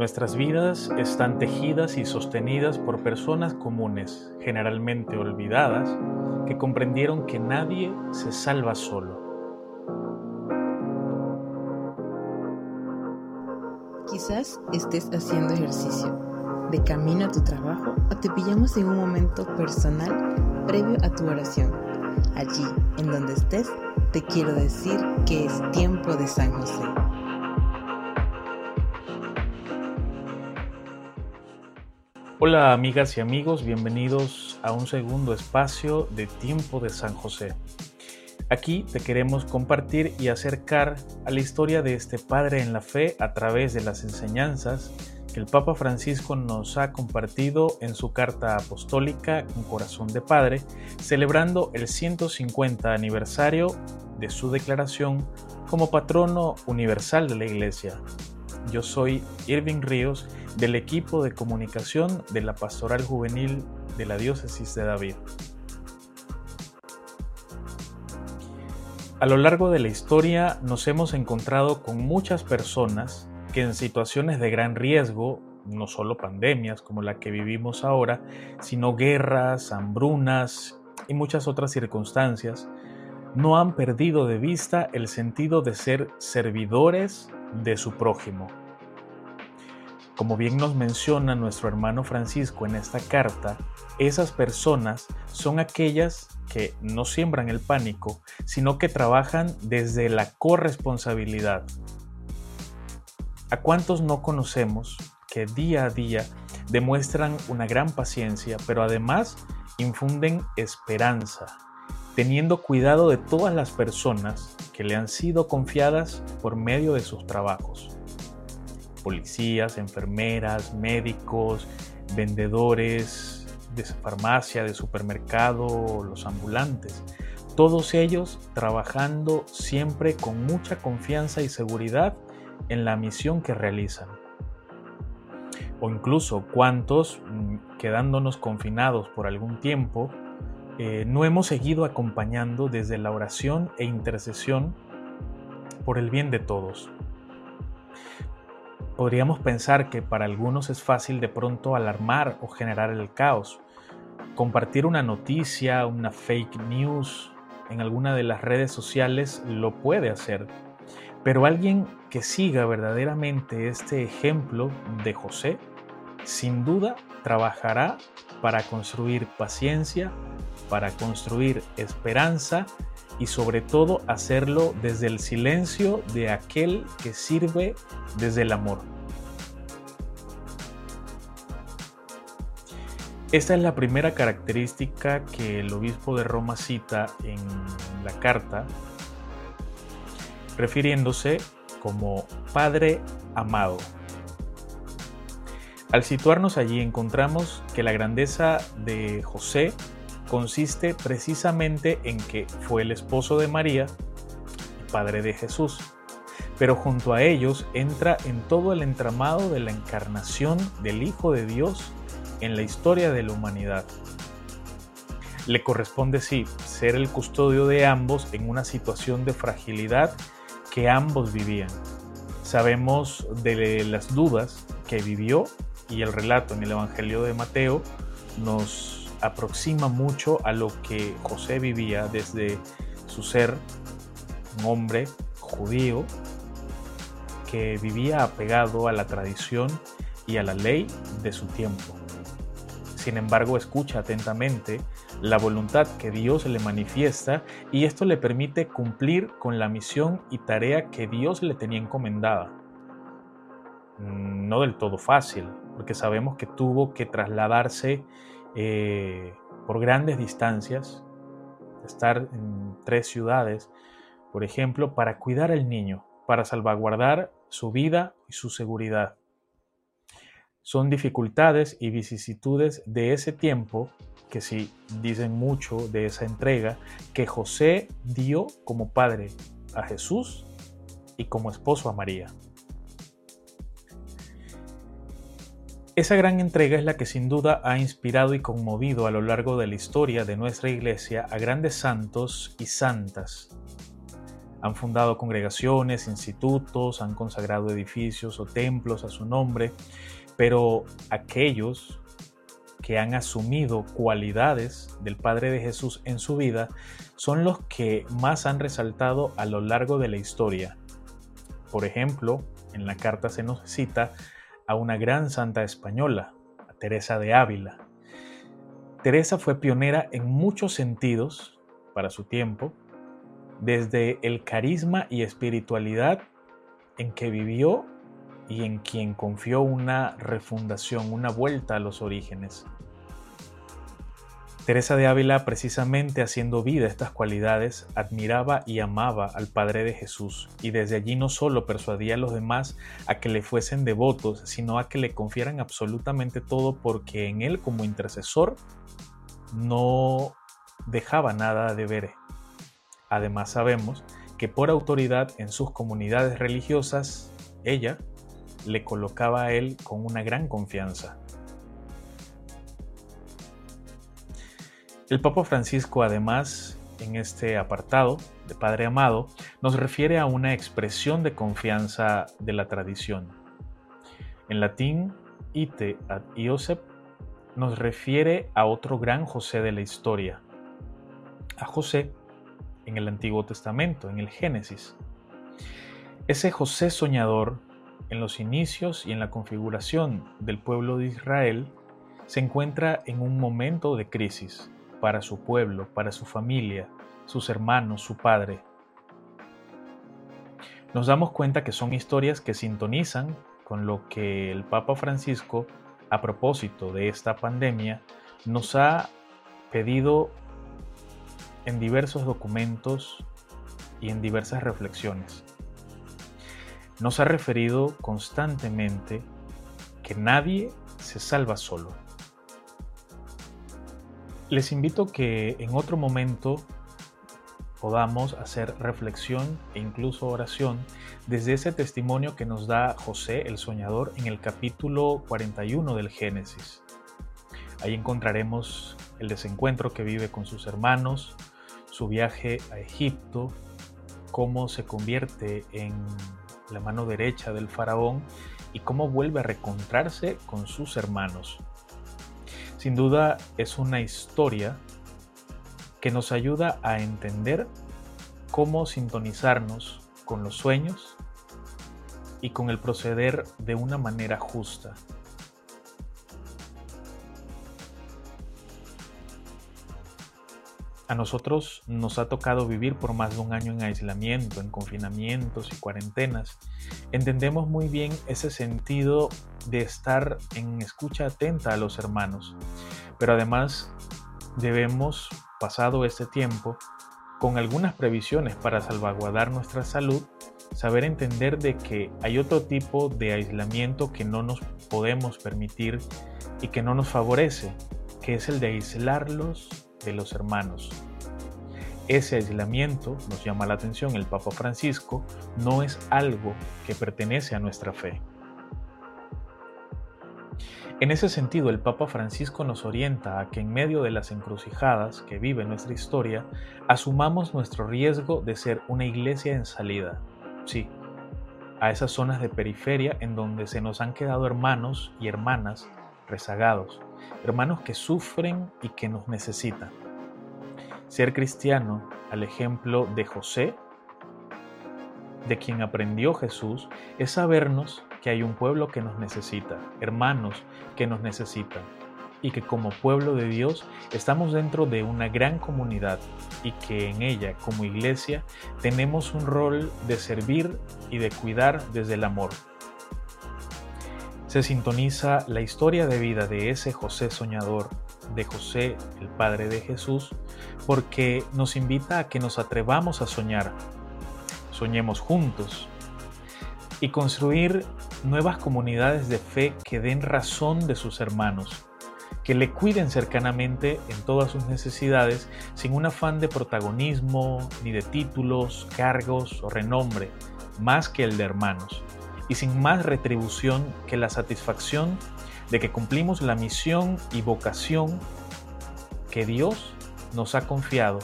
Nuestras vidas están tejidas y sostenidas por personas comunes, generalmente olvidadas, que comprendieron que nadie se salva solo. Quizás estés haciendo ejercicio, de camino a tu trabajo o te pillamos en un momento personal previo a tu oración. Allí, en donde estés, te quiero decir que es tiempo de San José. Hola amigas y amigos, bienvenidos a un segundo espacio de Tiempo de San José. Aquí te queremos compartir y acercar a la historia de este Padre en la fe a través de las enseñanzas que el Papa Francisco nos ha compartido en su carta apostólica Un corazón de Padre, celebrando el 150 aniversario de su declaración como patrono universal de la Iglesia. Yo soy Irving Ríos del equipo de comunicación de la Pastoral Juvenil de la Diócesis de David. A lo largo de la historia nos hemos encontrado con muchas personas que en situaciones de gran riesgo, no solo pandemias como la que vivimos ahora, sino guerras, hambrunas y muchas otras circunstancias, no han perdido de vista el sentido de ser servidores de su prójimo. Como bien nos menciona nuestro hermano Francisco en esta carta, esas personas son aquellas que no siembran el pánico, sino que trabajan desde la corresponsabilidad. ¿A cuántos no conocemos que día a día demuestran una gran paciencia, pero además infunden esperanza, teniendo cuidado de todas las personas que le han sido confiadas por medio de sus trabajos? Policías, enfermeras, médicos, vendedores, de farmacia, de supermercado, los ambulantes, todos ellos trabajando siempre con mucha confianza y seguridad en la misión que realizan. O incluso cuántos, mm, quedándonos confinados por algún tiempo, eh, no hemos seguido acompañando desde la oración e intercesión por el bien de todos. Podríamos pensar que para algunos es fácil de pronto alarmar o generar el caos. Compartir una noticia, una fake news en alguna de las redes sociales lo puede hacer. Pero alguien que siga verdaderamente este ejemplo de José, sin duda trabajará para construir paciencia, para construir esperanza y sobre todo hacerlo desde el silencio de aquel que sirve desde el amor. Esta es la primera característica que el obispo de Roma cita en la carta, refiriéndose como Padre amado. Al situarnos allí encontramos que la grandeza de José consiste precisamente en que fue el esposo de María y padre de Jesús, pero junto a ellos entra en todo el entramado de la encarnación del Hijo de Dios en la historia de la humanidad. Le corresponde, sí, ser el custodio de ambos en una situación de fragilidad que ambos vivían. Sabemos de las dudas que vivió y el relato en el Evangelio de Mateo nos aproxima mucho a lo que José vivía desde su ser, un hombre judío que vivía apegado a la tradición y a la ley de su tiempo. Sin embargo, escucha atentamente la voluntad que Dios le manifiesta y esto le permite cumplir con la misión y tarea que Dios le tenía encomendada. No del todo fácil, porque sabemos que tuvo que trasladarse eh, por grandes distancias, estar en tres ciudades, por ejemplo, para cuidar al niño, para salvaguardar su vida y su seguridad. Son dificultades y vicisitudes de ese tiempo que sí dicen mucho de esa entrega que José dio como padre a Jesús y como esposo a María. Esa gran entrega es la que sin duda ha inspirado y conmovido a lo largo de la historia de nuestra iglesia a grandes santos y santas. Han fundado congregaciones, institutos, han consagrado edificios o templos a su nombre, pero aquellos que han asumido cualidades del Padre de Jesús en su vida son los que más han resaltado a lo largo de la historia. Por ejemplo, en la carta se nos cita a una gran santa española, a Teresa de Ávila. Teresa fue pionera en muchos sentidos para su tiempo, desde el carisma y espiritualidad en que vivió y en quien confió una refundación, una vuelta a los orígenes. Teresa de Ávila, precisamente haciendo vida estas cualidades, admiraba y amaba al Padre de Jesús, y desde allí no solo persuadía a los demás a que le fuesen devotos, sino a que le confiaran absolutamente todo porque en él como intercesor no dejaba nada de ver. Además sabemos que por autoridad en sus comunidades religiosas, ella le colocaba a él con una gran confianza. El Papa Francisco además en este apartado de Padre Amado nos refiere a una expresión de confianza de la tradición. En latín, ite ad Iosep nos refiere a otro gran José de la historia, a José en el Antiguo Testamento, en el Génesis. Ese José soñador en los inicios y en la configuración del pueblo de Israel, se encuentra en un momento de crisis para su pueblo, para su familia, sus hermanos, su padre. Nos damos cuenta que son historias que sintonizan con lo que el Papa Francisco, a propósito de esta pandemia, nos ha pedido en diversos documentos y en diversas reflexiones nos ha referido constantemente que nadie se salva solo. Les invito que en otro momento podamos hacer reflexión e incluso oración desde ese testimonio que nos da José el Soñador en el capítulo 41 del Génesis. Ahí encontraremos el desencuentro que vive con sus hermanos, su viaje a Egipto, cómo se convierte en la mano derecha del faraón, y cómo vuelve a recontrarse con sus hermanos. Sin duda es una historia que nos ayuda a entender cómo sintonizarnos con los sueños y con el proceder de una manera justa. A nosotros nos ha tocado vivir por más de un año en aislamiento, en confinamientos y cuarentenas. Entendemos muy bien ese sentido de estar en escucha atenta a los hermanos, pero además debemos, pasado este tiempo, con algunas previsiones para salvaguardar nuestra salud, saber entender de que hay otro tipo de aislamiento que no nos podemos permitir y que no nos favorece, que es el de aislarlos de los hermanos. Ese aislamiento, nos llama la atención el Papa Francisco, no es algo que pertenece a nuestra fe. En ese sentido, el Papa Francisco nos orienta a que en medio de las encrucijadas que vive nuestra historia, asumamos nuestro riesgo de ser una iglesia en salida. Sí, a esas zonas de periferia en donde se nos han quedado hermanos y hermanas rezagados, hermanos que sufren y que nos necesitan. Ser cristiano, al ejemplo de José, de quien aprendió Jesús, es sabernos que hay un pueblo que nos necesita, hermanos que nos necesitan, y que como pueblo de Dios estamos dentro de una gran comunidad y que en ella, como iglesia, tenemos un rol de servir y de cuidar desde el amor. Se sintoniza la historia de vida de ese José soñador, de José, el Padre de Jesús, porque nos invita a que nos atrevamos a soñar, soñemos juntos y construir nuevas comunidades de fe que den razón de sus hermanos, que le cuiden cercanamente en todas sus necesidades sin un afán de protagonismo, ni de títulos, cargos o renombre, más que el de hermanos y sin más retribución que la satisfacción de que cumplimos la misión y vocación que Dios nos ha confiado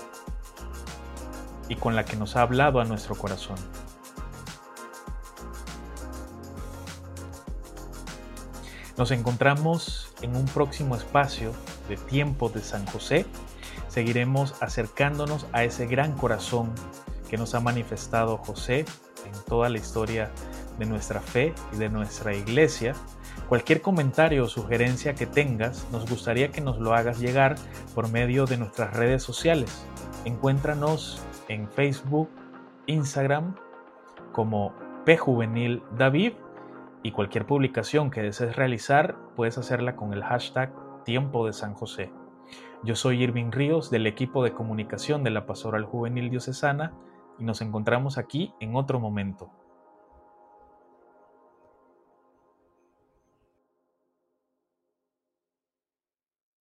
y con la que nos ha hablado a nuestro corazón. Nos encontramos en un próximo espacio de tiempo de San José. Seguiremos acercándonos a ese gran corazón que nos ha manifestado José en toda la historia de nuestra fe y de nuestra iglesia. Cualquier comentario o sugerencia que tengas, nos gustaría que nos lo hagas llegar por medio de nuestras redes sociales. Encuéntranos en Facebook, Instagram como P Juvenil David y cualquier publicación que desees realizar puedes hacerla con el hashtag Tiempo de San José. Yo soy Irving Ríos del equipo de comunicación de la Pastoral Juvenil Diocesana y nos encontramos aquí en otro momento.